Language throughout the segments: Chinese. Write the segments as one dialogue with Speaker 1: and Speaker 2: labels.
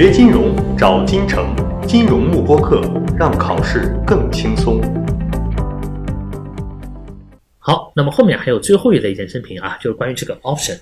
Speaker 1: 学金融找金城，金融慕播课，让考试更轻松。
Speaker 2: 好，那么后面还有最后一类衍生品啊，就是关于这个 option。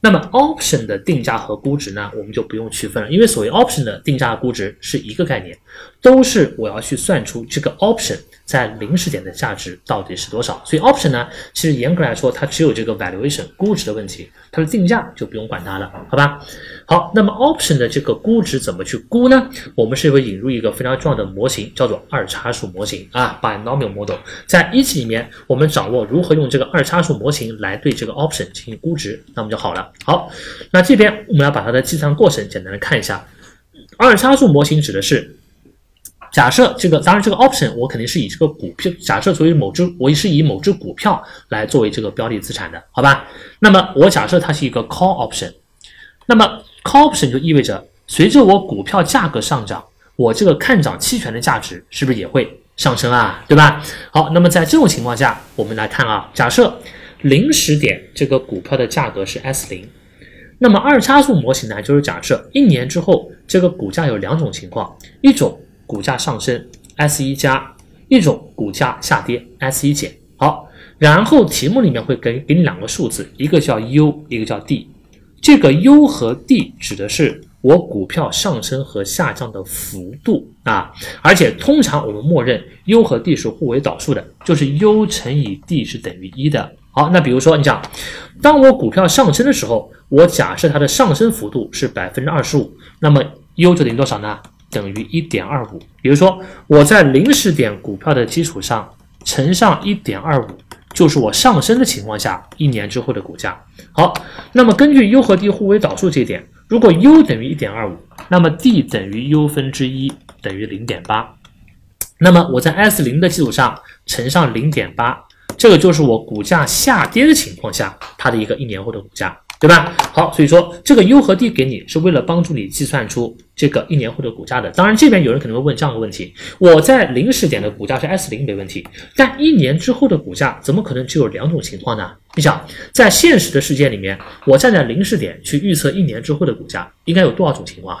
Speaker 2: 那么 option 的定价和估值呢，我们就不用区分了，因为所谓 option 的定价估值是一个概念，都是我要去算出这个 option 在零时点的价值到底是多少。所以 option 呢，其实严格来说，它只有这个 valuation 估值的问题，它的定价就不用管它了，好吧？好，那么 option 的这个估值怎么去估呢？我们是会引入一个非常重要的模型，叫做二叉树模型啊，binomial model。在一级里面，我们掌握如何用这个二叉树模型来对这个 option 进行估值，那么就好了。好，那这边我们要把它的计算过程简单的看一下。二叉树模型指的是，假设这个，当然这个 option 我肯定是以这个股票，假设作为某只，我是以某只股票来作为这个标的资产的，好吧？那么我假设它是一个 call option，那么 call option 就意味着随着我股票价格上涨，我这个看涨期权的价值是不是也会上升啊？对吧？好，那么在这种情况下，我们来看啊，假设零时点这个股票的价格是 S 零，那么二叉树模型呢，就是假设一年之后这个股价有两种情况，一种股价上升 S 一加，一种股价下跌 S 一减。好，然后题目里面会给给你两个数字，一个叫 U，一个叫 D。这个 U 和 D 指的是我股票上升和下降的幅度啊，而且通常我们默认 U 和 D 是互为导数的，就是 U 乘以 D 是等于一的。好，那比如说你讲，当我股票上升的时候，我假设它的上升幅度是百分之二十五，那么 U 就等于多少呢？等于一点二五。比如说我在零时点股票的基础上乘上一点二五。就是我上升的情况下，一年之后的股价。好，那么根据 U 和 D 互为导数这一点，如果 U 等于一点二五，那么 D 等于 U 分之一等于零点八。那么我在 S 零的基础上乘上零点八，这个就是我股价下跌的情况下它的一个一年后的股价。对吧？好，所以说这个 U 和 D 给你是为了帮助你计算出这个一年后的股价的。当然，这边有人可能会问这样的问题：我在零时点的股价是 S 零没问题，但一年之后的股价怎么可能只有两种情况呢？你想，在现实的世界里面，我站在零时点去预测一年之后的股价，应该有多少种情况？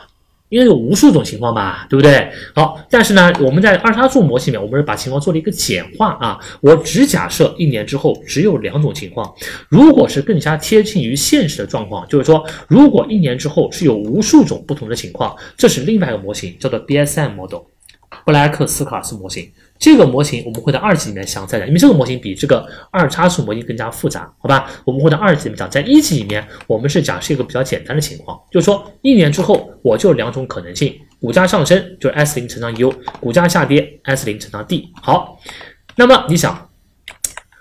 Speaker 2: 应该有无数种情况吧，对不对？好，但是呢，我们在二叉树模型里面，我们是把情况做了一个简化啊。我只假设一年之后只有两种情况。如果是更加贴近于现实的状况，就是说，如果一年之后是有无数种不同的情况，这是另外一个模型，叫做 BSM model，布莱克斯卡斯模型。这个模型我们会在二级里面详细讲，因为这个模型比这个二叉树模型更加复杂，好吧？我们会在二级里面讲，在一级里面我们是假设一个比较简单的情况，就是说一年之后我就两种可能性：股价上升就是 S 零乘上 U，股价下跌 S 零乘上 D。好，那么你想，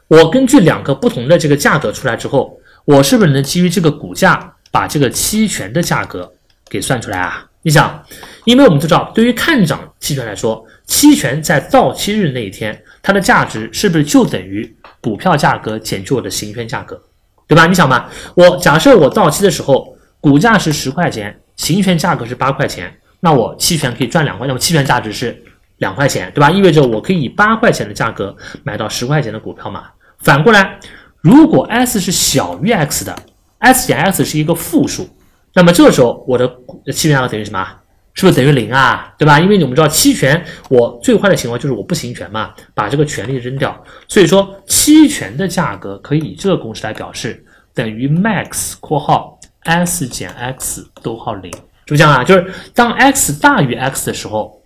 Speaker 2: 我根据两个不同的这个价格出来之后，我是不是能基于这个股价把这个期权的价格给算出来啊？你想，因为我们都知道，对于看涨期权来说，期权在到期日那一天，它的价值是不是就等于股票价格减去我的行权价格，对吧？你想嘛，我假设我到期的时候股价是十块钱，行权价格是八块钱，那我期权可以赚两块，那么期权价值是两块钱，对吧？意味着我可以以八块钱的价格买到十块钱的股票嘛。反过来，如果 S 是小于 X 的，S 减 X 是一个负数。那么这时候，我的期权价格等于什么？是不是等于零啊？对吧？因为我们知道期权，我最坏的情况就是我不行权嘛，把这个权利扔掉。所以说，期权的价格可以以这个公式来表示，等于 max（ 括号 s 减 x 逗号零）。是不是这样啊？就是当 x 大于 x 的时候，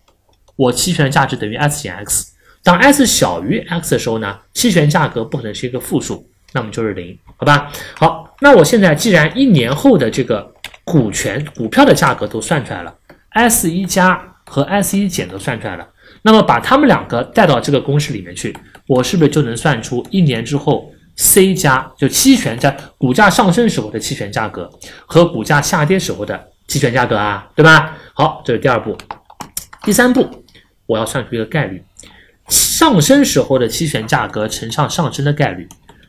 Speaker 2: 我期权的价值等于 s 减 x；当 s 小于 x 的时候呢，期权价格不可能是一个负数，那么就是零，好吧？好，那我现在既然一年后的这个股权股票的价格都算出来了，S 一加和 S 一减都算出来了，那么把它们两个带到这个公式里面去，我是不是就能算出一年之后 C 加就期权在股价上升时候的期权价格和股价下跌时候的期权价格啊，对吧？好，这是第二步。第三步，我要算出一个概率，上升时候的期权价格乘上上升的概率，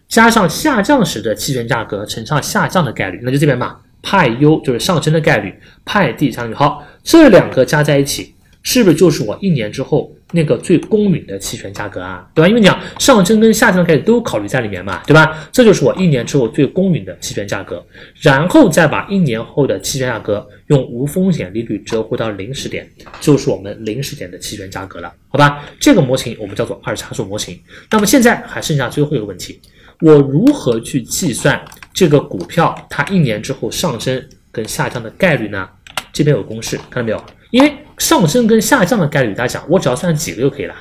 Speaker 2: 加上下降时的期权价格乘上下降的概率，那就这边嘛。派 u 就是上升的概率，派 d 相当于好，这两个加在一起，是不是就是我一年之后那个最公允的期权价格啊，对吧？因为你讲上升跟下降的概率都考虑在里面嘛，对吧？这就是我一年之后最公允的期权价格，然后再把一年后的期权价格用无风险利率折回到零时点，就是我们零时点的期权价格了，好吧？这个模型我们叫做二参数模型。那么现在还剩下最后一个问题，我如何去计算这个股票它一年之后上升跟下降的概率呢？这边有公式，看到没有？因为上升跟下降的概率，大家讲，我只要算几个就可以了。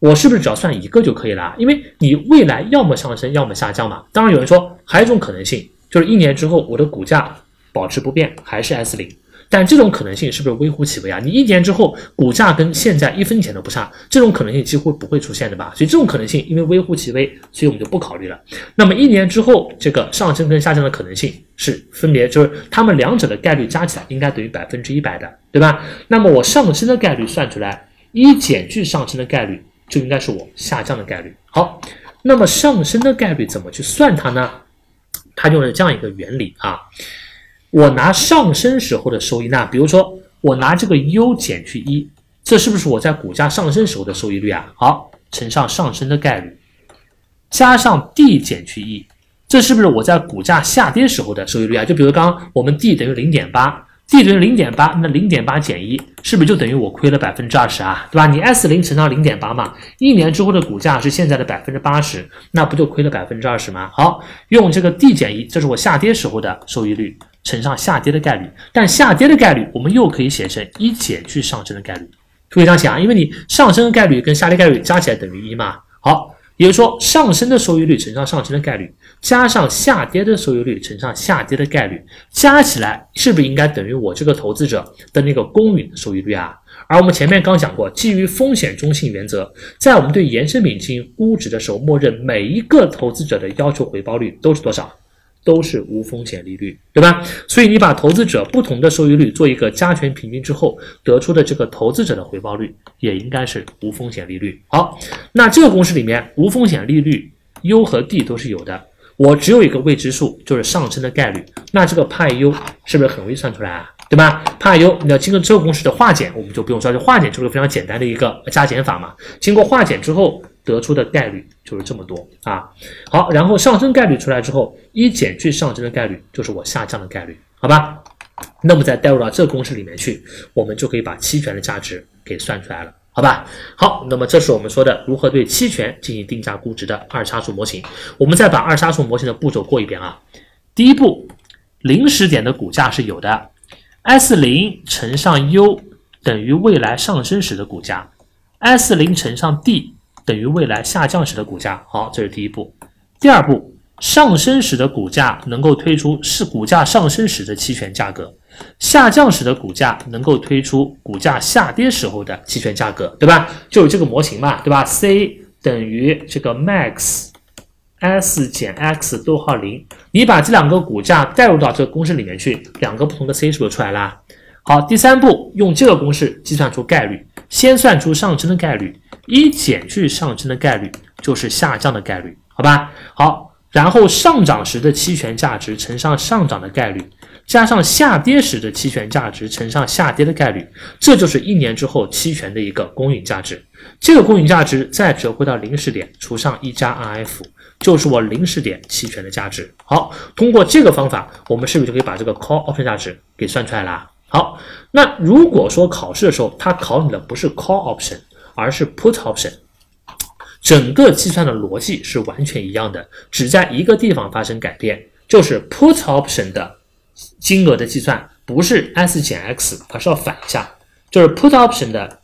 Speaker 2: 我是不是只要算一个就可以了？因为你未来要么上升，要么下降嘛。当然有人说还有一种可能性，就是一年之后我的股价保持不变，还是 S 零。但这种可能性是不是微乎其微啊？你一年之后股价跟现在一分钱都不差，这种可能性几乎不会出现的吧？所以这种可能性因为微乎其微，所以我们就不考虑了。那么一年之后这个上升跟下降的可能性是分别就是它们两者的概率加起来应该等于百分之一百的，对吧？那么我上升的概率算出来，一减去上升的概率就应该是我下降的概率。好，那么上升的概率怎么去算它呢？它用了这样一个原理啊。我拿上升时候的收益，那比如说我拿这个 U 减去一，这是不是我在股价上升时候的收益率啊？好，乘上上升的概率，加上 D 减去一，这是不是我在股价下跌时候的收益率啊？就比如刚刚我们 D 等于零点八，D 等于零点八，那零点八减一，是不是就等于我亏了百分之二十啊？对吧？你 S 零乘上零点八嘛，一年之后的股价是现在的百分之八十，那不就亏了百分之二十吗？好，用这个 D 减一，这是我下跌时候的收益率。乘上下跌的概率，但下跌的概率我们又可以写成一减去上升的概率，可以这样写啊，因为你上升的概率跟下跌概率加起来等于一嘛。好，也就是说上升的收益率乘上上升的概率，加上下跌的收益率乘上下跌的概率，加起来是不是应该等于我这个投资者的那个公允的收益率啊？而我们前面刚讲过，基于风险中性原则，在我们对衍生品进行估值的时候，默认每一个投资者的要求回报率都是多少？都是无风险利率，对吧？所以你把投资者不同的收益率做一个加权平均之后，得出的这个投资者的回报率也应该是无风险利率。好，那这个公式里面无风险利率 U 和 D 都是有的，我只有一个未知数，就是上升的概率。那这个派 U 是不是很容易算出来啊？对吧？派 U 你要经过这个公式的化简，我们就不用说，就化简就是非常简单的一个加减法嘛。经过化简之后。得出的概率就是这么多啊，好，然后上升概率出来之后，一减去上升的概率就是我下降的概率，好吧？那么再带入到这公式里面去，我们就可以把期权的价值给算出来了，好吧？好，那么这是我们说的如何对期权进行定价估值的二参数模型。我们再把二参数模型的步骤过一遍啊。第一步，零时点的股价是有的，S 零乘上 U 等于未来上升时的股价，S 零乘上 D。等于未来下降时的股价，好，这是第一步。第二步，上升时的股价能够推出是股价上升时的期权价格，下降时的股价能够推出股价下跌时候的期权价格，对吧？就有这个模型嘛，对吧？C 等于这个 max S 减 x 逗号零，你把这两个股价代入到这个公式里面去，两个不同的 C 是不是出来了？好，第三步，用这个公式计算出概率，先算出上升的概率。一减去上升的概率就是下降的概率，好吧？好，然后上涨时的期权价值乘上上涨的概率，加上下跌时的期权价值乘上下跌的概率，这就是一年之后期权的一个公允价值。这个公允价值再折回到零时点，除上一加 RF，就是我零时点期权的价值。好，通过这个方法，我们是不是就可以把这个 call option 价值给算出来了？好，那如果说考试的时候，它考你的不是 call option。而是 put option，整个计算的逻辑是完全一样的，只在一个地方发生改变，就是 put option 的金额的计算不是 s 减 x，而是要反一下，就是 put option 的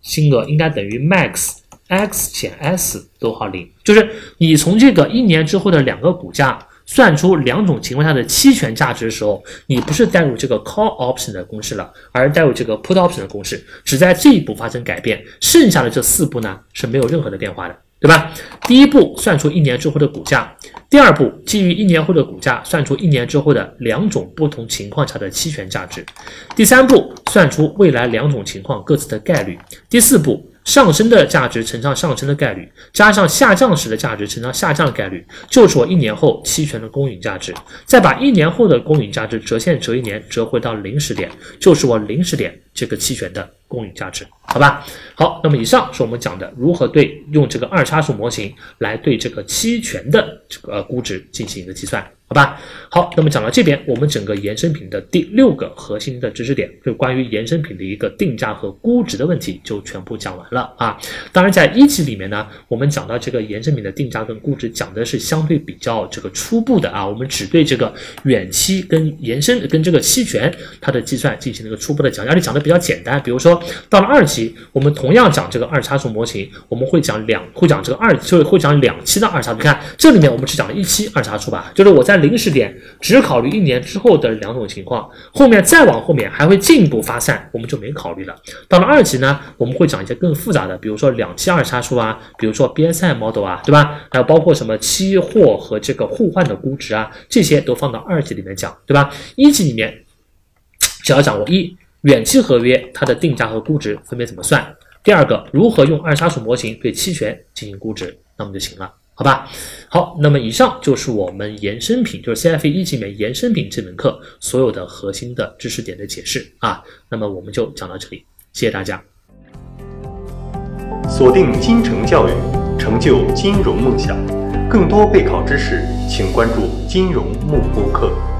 Speaker 2: 金额应该等于 max x 减 s 逗号零，就是你从这个一年之后的两个股价。算出两种情况下的期权价值的时候，你不是代入这个 call option 的公式了，而代入这个 put option 的公式，只在这一步发生改变，剩下的这四步呢是没有任何的变化的，对吧？第一步算出一年之后的股价，第二步基于一年后的股价算出一年之后的两种不同情况下的期权价值，第三步算出未来两种情况各自的概率，第四步上升的价值乘上上升的概率，加上下降时的价值乘上下降的概率，就是我一年后期权的公允价值。再把一年后的公允价值折现折一年，折回到零时点，就是我零时点这个期权的公允价值，好吧？好，那么以上是我们讲的如何对用这个二叉树模型来对这个期权的这个估值进行一个计算。好吧，好，那么讲到这边，我们整个衍生品的第六个核心的知识点，就关于衍生品的一个定价和估值的问题，就全部讲完了啊。当然，在一级里面呢，我们讲到这个衍生品的定价跟估值，讲的是相对比较这个初步的啊，我们只对这个远期跟延伸跟这个期权它的计算进行了一个初步的讲，而且讲的比较简单。比如说到了二级，我们同样讲这个二叉树模型，我们会讲两会讲这个二，就会讲两期的二叉。你看这里面我们只讲了一期二叉树吧，就是我在。零时点只考虑一年之后的两种情况，后面再往后面还会进一步发散，我们就没考虑了。到了二级呢，我们会讲一些更复杂的，比如说两期二叉树啊，比如说 BSI model 啊，对吧？还有包括什么期货和这个互换的估值啊，这些都放到二级里面讲，对吧？一级里面只要掌握一远期合约它的定价和估值分别怎么算，第二个如何用二叉树模型对期权进行估值，那么就行了。好吧，好，那么以上就是我们衍生品，就是 CFA 一级里面衍生品这门课所有的核心的知识点的解释啊。那么我们就讲到这里，谢谢大家。
Speaker 1: 锁定金城教育，成就金融梦想。更多备考知识，请关注金融幕播课。